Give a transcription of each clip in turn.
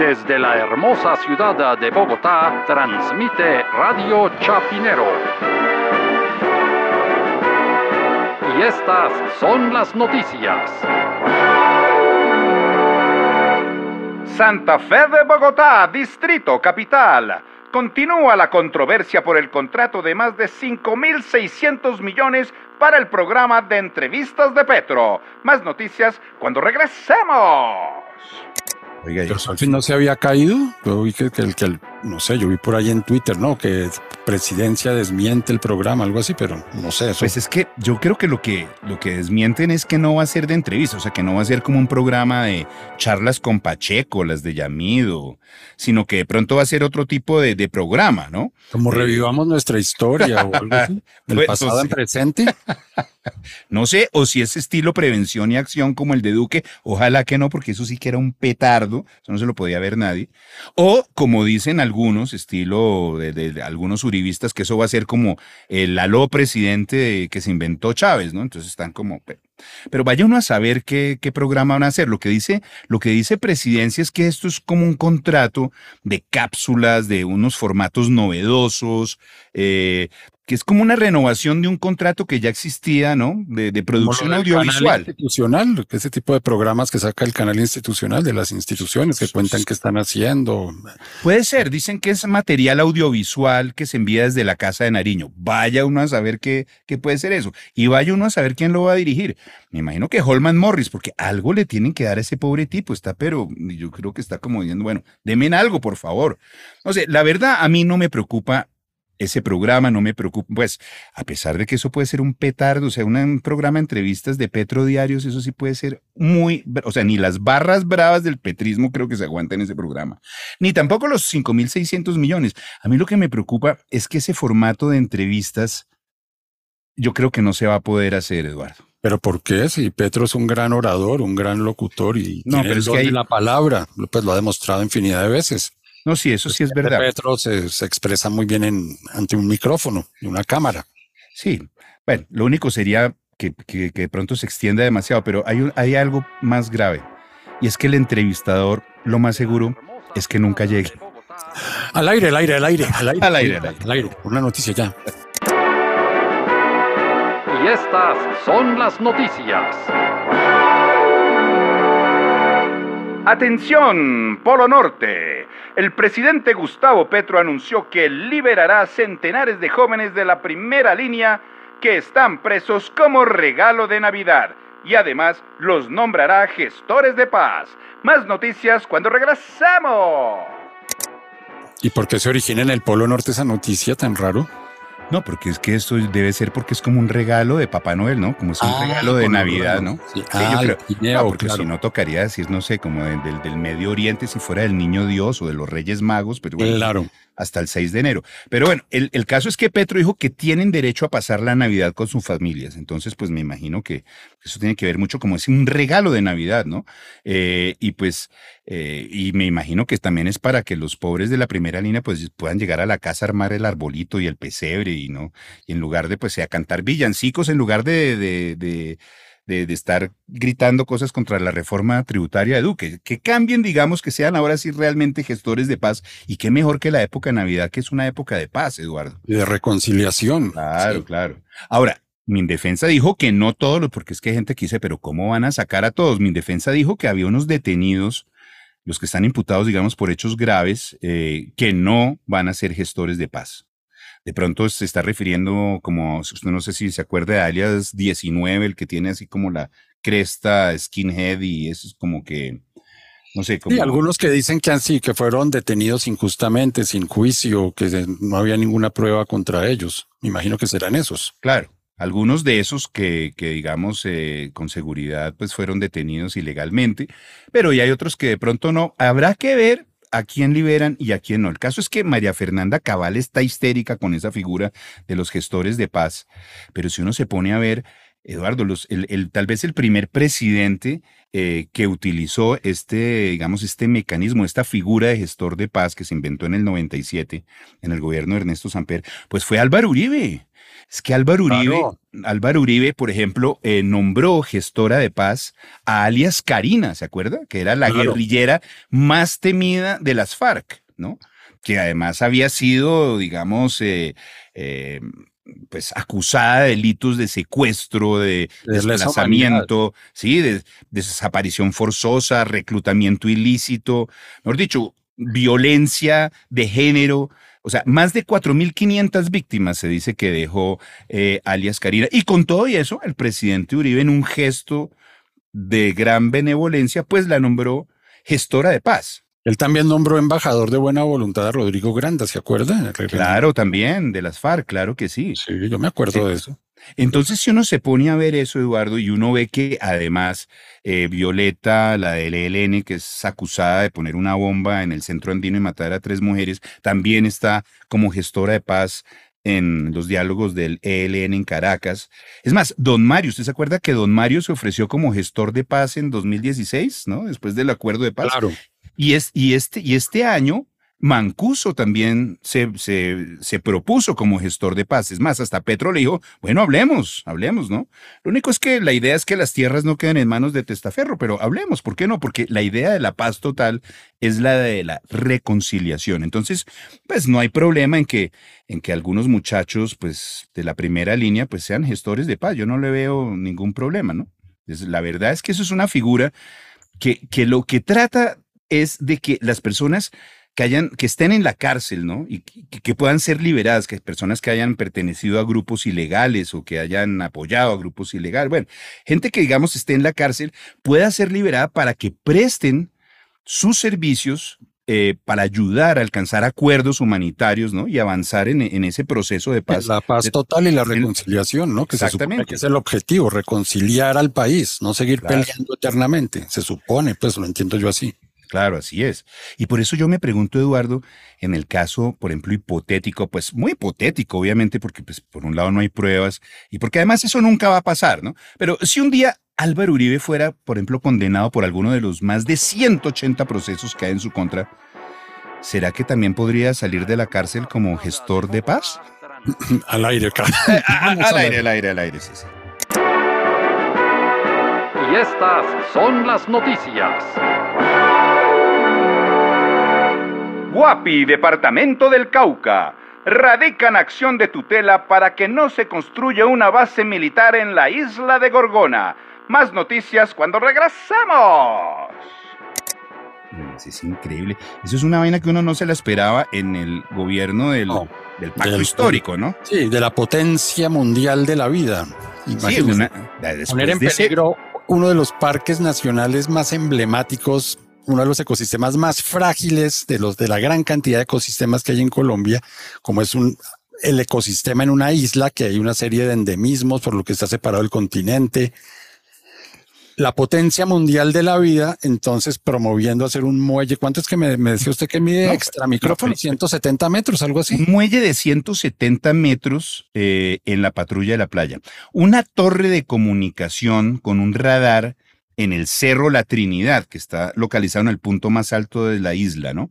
Desde la hermosa ciudad de Bogotá, transmite Radio Chapinero. Y estas son las noticias. Santa Fe de Bogotá, Distrito Capital. Continúa la controversia por el contrato de más de 5.600 millones para el programa de entrevistas de Petro. Más noticias cuando regresemos. Oiga, fin no se había caído. Yo vi que, el que no sé, yo vi por ahí en Twitter, ¿no? Que presidencia desmiente el programa, algo así, pero no sé. Pues es que yo creo que lo que lo que desmienten es que no va a ser de entrevista, o sea, que no va a ser como un programa de charlas con Pacheco, las de Yamido, sino que de pronto va a ser otro tipo de, programa, ¿no? Como eh, revivamos nuestra historia o algo así, del pues, pasado en presente. No sé, o si es estilo prevención y acción como el de Duque, ojalá que no, porque eso sí que era un petardo, eso no se lo podía ver nadie. O como dicen algunos, estilo de, algunos uribistas, que eso va a ser como el aló presidente que se inventó Chávez, ¿no? Entonces están como... Pero vaya uno a saber qué, qué, programa van a hacer. Lo que, dice, lo que dice Presidencia es que esto es como un contrato de cápsulas, de unos formatos novedosos, eh, que es como una renovación de un contrato que ya existía, ¿no? De, producción audiovisual. institucional, ese tipo de programas que saca el canal institucional de las instituciones que cuentan qué están haciendo. Puede ser, dicen que es material audiovisual que se envía desde la Casa de Nariño. Vaya uno a saber qué, qué puede ser eso. Y vaya uno a saber quién lo va a dirigir. Me imagino que Holman Morris, porque algo le tienen que dar a ese pobre tipo. Está, pero yo creo que está como diciendo, bueno, denme algo, por favor. No sé, la verdad a mí no me preocupa ese programa, no me preocupa, pues a pesar de que eso puede ser un petardo, o sea, un programa de entrevistas de Petro Diarios, eso sí puede ser muy, o sea, ni las barras bravas del petrismo creo que se aguantan en ese programa, ni tampoco los 5.600 millones. A mí lo que me preocupa es que ese formato de entrevistas, yo creo que no se va a poder hacer, Eduardo. Pero ¿por qué? Si Petro es un gran orador, un gran locutor y no, pero es que la palabra, pues lo ha demostrado infinidad de veces. No, sí, eso sí es verdad. Petro se, expresa muy bien en, ante un micrófono y una cámara. Sí, bueno, lo único sería que, de pronto se extienda demasiado, pero hay, hay algo más grave. Y es que el entrevistador, lo más seguro, es que nunca llegue. Al aire, al aire, al aire, al aire. Al aire, al aire. Al aire. Una noticia ya. Y estas son las noticias. Atención, Polo Norte. El presidente Gustavo Petro anunció que liberará centenares de jóvenes de la primera línea que están presos como regalo de Navidad y además los nombrará gestores de paz. Más noticias cuando regresemos. ¿Y por qué se origina en el Polo Norte esa noticia tan raro? No, porque es que esto debe ser porque es como un regalo de Papá Noel, ¿no? Como es un ah, regalo de Navidad, ¿no? Sí, ah, yo creo. porque si no tocaría decir, no sé, como del, del, Medio Oriente, si fuera del Niño Dios o de los Reyes Magos, pero bueno, claro. hasta el 6 de enero. Pero bueno, el, el, caso es que Petro dijo que tienen derecho a pasar la Navidad con sus familias. Entonces, pues me imagino que eso tiene que ver mucho como es un regalo de Navidad, ¿no? Eh, y pues eh, y me imagino que también es para que los pobres de la primera línea pues puedan llegar a la casa a armar el arbolito y el pesebre y no y en lugar de pues sea cantar villancicos en lugar de, de, de, de, estar gritando cosas contra la reforma tributaria de Duque, que cambien, digamos, que sean ahora sí realmente gestores de paz y qué mejor que la época de Navidad, que es una época de paz, Eduardo. Y de reconciliación. Claro, claro. Ahora, mi defensa dijo que no todos, porque es que hay gente que dice, pero ¿cómo van a sacar a todos? Mi defensa dijo que había unos detenidos los que están imputados, digamos, por hechos graves, eh, que no van a ser gestores de paz. De pronto se está refiriendo como, no sé si se acuerda de alias 19, el que tiene así como la cresta skinhead y eso es como que, no sé. Como... algunos que dicen que así, que fueron detenidos injustamente, sin juicio, que no había ninguna prueba contra ellos. Me imagino que serán esos. Claro. Algunos de esos que, que digamos, eh, con seguridad, pues fueron detenidos ilegalmente, pero ya hay otros que de pronto no. Habrá que ver a quién liberan y a quién no. El caso es que María Fernanda Cabal está histérica con esa figura de los gestores de paz, pero si uno se pone a ver, Eduardo, el, tal vez el primer presidente eh, que utilizó este, digamos, este mecanismo, esta figura de gestor de paz que se inventó en el 97 en el gobierno de Ernesto Samper, pues fue Álvaro Uribe. Es que Álvaro Uribe, Álvaro Uribe, por ejemplo, eh, nombró gestora de paz a alias Karina, ¿se acuerda? Que era la guerrillera más temida de las FARC, ¿no? Que además había sido, digamos, eh, pues acusada de delitos de secuestro, de, desplazamiento, sí, de, desaparición forzosa, reclutamiento ilícito, mejor dicho, violencia de género. O sea, más de 4.500 víctimas se dice que dejó eh, alias Karina. Y con todo eso, el presidente Uribe, en un gesto de gran benevolencia, pues la nombró gestora de paz. Él también nombró embajador de buena voluntad a Rodrigo Granda, ¿se acuerda? Claro, también, de las FARC, claro que sí. Sí, yo me acuerdo de eso. Entonces, si uno se pone a ver eso, Eduardo, y uno ve que además eh, Violeta, la del ELN, que es acusada de poner una bomba en el centro andino y matar a tres mujeres, también está como gestora de paz en los diálogos del ELN en Caracas. Es más, don Mario, ¿usted se acuerda que don Mario se ofreció como gestor de paz en 2016, ¿no? Después del acuerdo de paz. Claro. Y, es, y, este, y este año Mancuso también se, se, propuso como gestor de paz. Es más, hasta Petro le dijo, bueno, hablemos, hablemos, ¿no? Lo único es que la idea es que las tierras no queden en manos de Testaferro, pero hablemos, ¿por qué no? Porque la idea de la paz total es la de la reconciliación. Entonces, pues no hay problema en que, en que algunos muchachos, pues, de la primera línea, pues sean gestores de paz. Yo no le veo ningún problema, ¿no? la verdad es que eso es una figura que, que lo que trata es de que las personas que hayan, que estén en la cárcel, ¿no? Y que, puedan ser liberadas, que personas que hayan pertenecido a grupos ilegales o que hayan apoyado a grupos ilegales, bueno, gente que digamos esté en la cárcel pueda ser liberada para que presten sus servicios eh, para ayudar a alcanzar acuerdos humanitarios, ¿no? Y avanzar en, ese proceso de paz. La paz total y la reconciliación, ¿no? Que Exactamente. que es el objetivo, reconciliar al país, no seguir peleando eternamente. Se supone, pues lo entiendo yo así. Claro, así es. Y por eso yo me pregunto, Eduardo, en el caso, por ejemplo, hipotético, pues muy hipotético, obviamente, porque pues, por un lado no hay pruebas y porque además eso nunca va a pasar, ¿no? Pero si un día Álvaro Uribe fuera, por ejemplo, condenado por alguno de los más de 180 procesos que hay en su contra, ¿será que también podría salir de la cárcel como gestor de paz? al aire, al aire, al aire, al aire, sí, sí. Y estas son las noticias. Guapi, Departamento del Cauca, radican acción de tutela para que no se construya una base militar en la isla de Gorgona. Más noticias cuando regresamos. Es increíble. Eso es una vaina que uno no se la esperaba en el gobierno del, del pacto histórico, ¿no? Sí, de la potencia mundial de la vida. Sí, una, poner en peligro uno de los parques nacionales más emblemáticos uno de los ecosistemas más frágiles de los de la gran cantidad de ecosistemas que hay en Colombia, como es un el ecosistema en una isla, que hay una serie de endemismos por lo que está separado el continente. La potencia mundial de la vida, entonces promoviendo hacer un muelle. ¿Cuánto es que me, decía usted que mide extra micrófono? 170 metros, algo así. Un muelle de 170 metros eh, en la patrulla de la playa. Una torre de comunicación con un radar en el Cerro La Trinidad, que está localizado en el punto más alto de la isla, ¿no?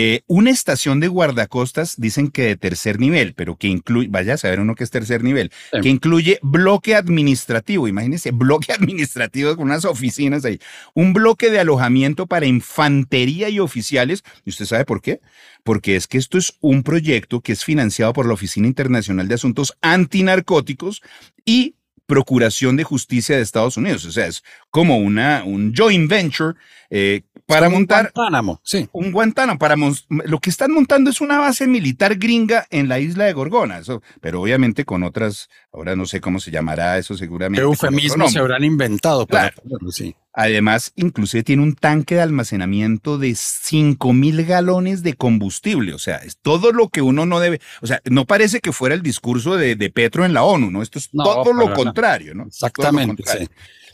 Eh, una estación de guardacostas, dicen que de tercer nivel, pero que incluye, vaya a saber uno que es tercer nivel, que incluye bloque administrativo, imagínense, bloque administrativo con unas oficinas ahí, un bloque de alojamiento para infantería y oficiales, ¿y usted sabe por qué? Porque es que esto es un proyecto que es financiado por la Oficina Internacional de Asuntos Antinarcóticos y Procuración de Justicia de Estados Unidos. O sea, es como una, un joint venture eh, para montar. Un Guantánamo, sí. Un Guantánamo. Para lo que están montando es una base militar gringa en la isla de Gorgona. Eso, pero obviamente con otras, ahora no sé cómo se llamará eso, seguramente. ¿Qué eufemismo se habrán inventado? Para sí. Además, inclusive tiene un tanque de almacenamiento de 5 mil galones de combustible. O sea, es todo lo que uno no debe. O sea, no parece que fuera el discurso de, Petro en la ONU, ¿no? Esto es todo lo contrario, ¿no? Exactamente. Sí.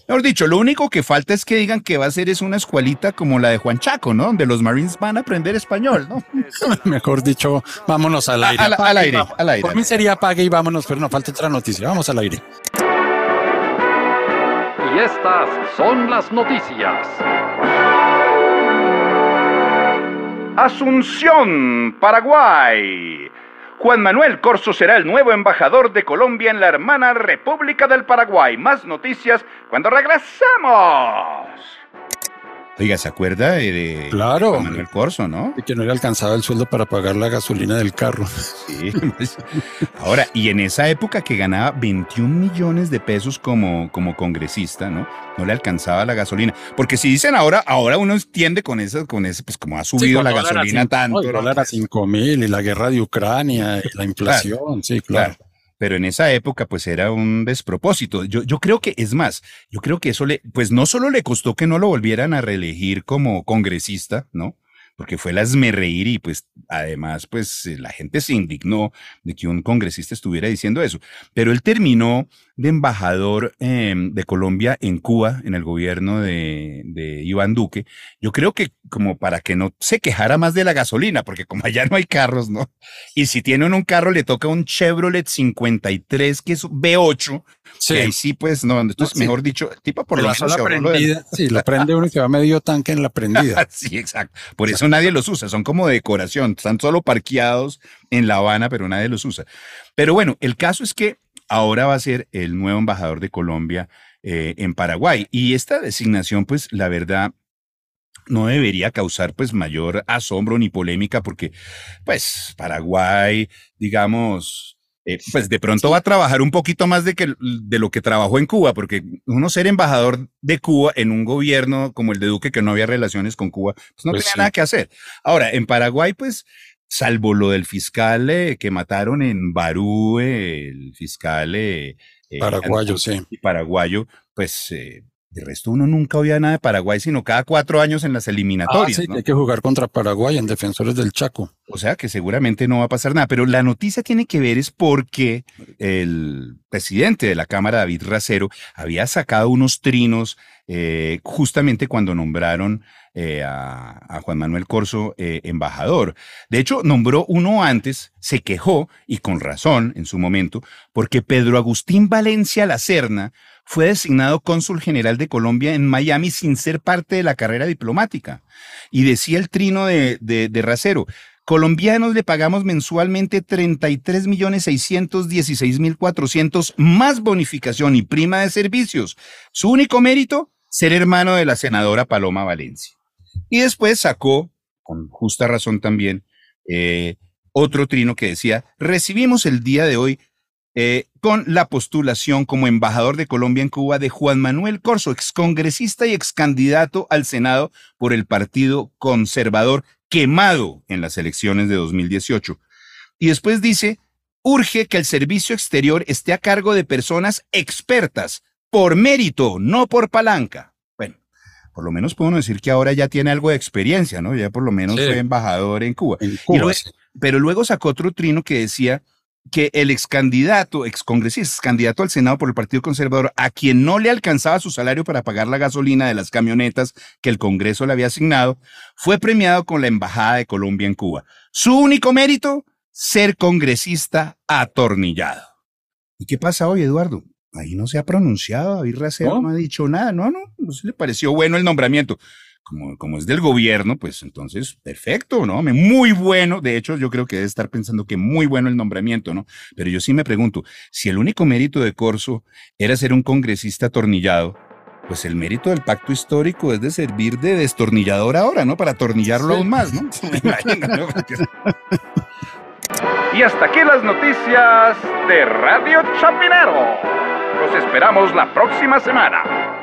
Mejor dicho, lo único que falta es que digan que va a ser es una escuelita como la de Juan Chaco, ¿no? Donde los Marines van a aprender español, ¿no? Mejor dicho, vámonos al aire. al aire, al aire. Por mí sería pague y vámonos, pero no falta otra noticia. Vamos al aire. Y estas son las noticias. Asunción, Paraguay. Juan Manuel Corso será el nuevo embajador de Colombia en la hermana República del Paraguay. Más noticias cuando regresemos. Oiga, ¿se acuerda de, claro. Manuel Corso, no? De que no le alcanzaba el sueldo para pagar la gasolina del carro. Sí. Ahora, y en esa época que ganaba 21 millones de pesos como, como congresista, ¿no? No le alcanzaba la gasolina. Porque si dicen ahora, ahora uno entiende con eso, con eso, pues como ha subido la gasolina tanto. El dólar a 5 mil y la guerra de Ucrania, y la inflación, sí, claro pero en esa época pues era un despropósito. Yo, yo creo que, es más, yo creo que eso le, pues no solo le costó que no lo volvieran a reelegir como congresista, ¿no? Porque fue la esmerreír y pues además pues la gente se indignó de que un congresista estuviera diciendo eso. Pero él terminó de embajador em, de Colombia en Cuba, en el gobierno de, de, Iván Duque. Yo creo que como para que no se quejara más de la gasolina, porque como allá no hay carros, ¿no? Y si tienen un carro le toca un Chevrolet 53 que es V8. Sí. ahí sí, pues no, entonces mejor dicho, tipo por la prendida. Sí, la prende uno que va medio tanque en la prendida. sí, exacto. Por eso nadie los usa, son como decoración, están solo parqueados en La Habana, pero nadie los usa. Pero bueno, el caso es que ahora va a ser el nuevo embajador de Colombia eh, en Paraguay. Y esta designación, pues la verdad, no debería causar pues mayor asombro ni polémica porque pues Paraguay, digamos, eh, pues de pronto va a trabajar un poquito más de, que, de lo que trabajó en Cuba, porque uno ser embajador de Cuba en un gobierno como el de Duque, que no había relaciones con Cuba, pues no pues tenía nada que hacer. Ahora, en Paraguay, pues, salvo lo del fiscal eh, que mataron en Barú, el fiscal eh, paraguayo, sí. Paraguayo, pues de resto, uno nunca oía nada de Paraguay, sino cada cuatro años en las eliminatorias. Ah, sí, hay que jugar contra Paraguay en Defensores del Chaco. O sea que seguramente no va a pasar nada. Pero la noticia tiene que ver es porque el presidente de la Cámara, David Racero, había sacado unos trinos eh, justamente cuando nombraron eh, a, Juan Manuel Corso eh, embajador. De hecho, nombró uno antes, se quejó, y con razón en su momento, porque Pedro Agustín Valencia Lacerna fue designado cónsul general de Colombia en Miami sin ser parte de la carrera diplomática. Y decía el trino de, de, de Racero, colombianos le pagamos mensualmente 33 millones 616 mil 400 más bonificación y prima de servicios. Su único mérito, ser hermano de la senadora Paloma Valencia. Y después sacó, con justa razón también, eh, otro trino que decía, recibimos el día de hoy eh, con la postulación como embajador de Colombia en Cuba de Juan Manuel Corso, excongresista y excandidato al Senado por el Partido Conservador, quemado en las elecciones de 2018. Y después dice, urge que el servicio exterior esté a cargo de personas expertas, por mérito, no por palanca. Bueno, por lo menos podemos decir que ahora ya tiene algo de experiencia, ¿no? Ya por lo menos fue embajador en Cuba. pero luego sacó otro trino que decía que el ex candidato, ex congresista, candidato al Senado por el Partido Conservador, a quien no le alcanzaba su salario para pagar la gasolina de las camionetas que el Congreso le había asignado, fue premiado con la Embajada de Colombia en Cuba. Su único mérito, ser congresista atornillado. ¿Y qué pasa hoy, Eduardo? Ahí no se ha pronunciado, David Racero no, ha dicho nada, no, no, no se le pareció bueno el nombramiento como, como es del gobierno, pues entonces, perfecto, ¿no? Muy bueno. De hecho, yo creo que debe estar pensando que muy bueno el nombramiento, ¿no? Pero yo sí me pregunto, si el único mérito de Corso era ser un congresista atornillado, pues el mérito del pacto histórico es de servir de destornillador ahora, ¿no? Para atornillarlo aún más, ¿no? y hasta aquí las noticias de Radio Chapinero. Los esperamos la próxima semana.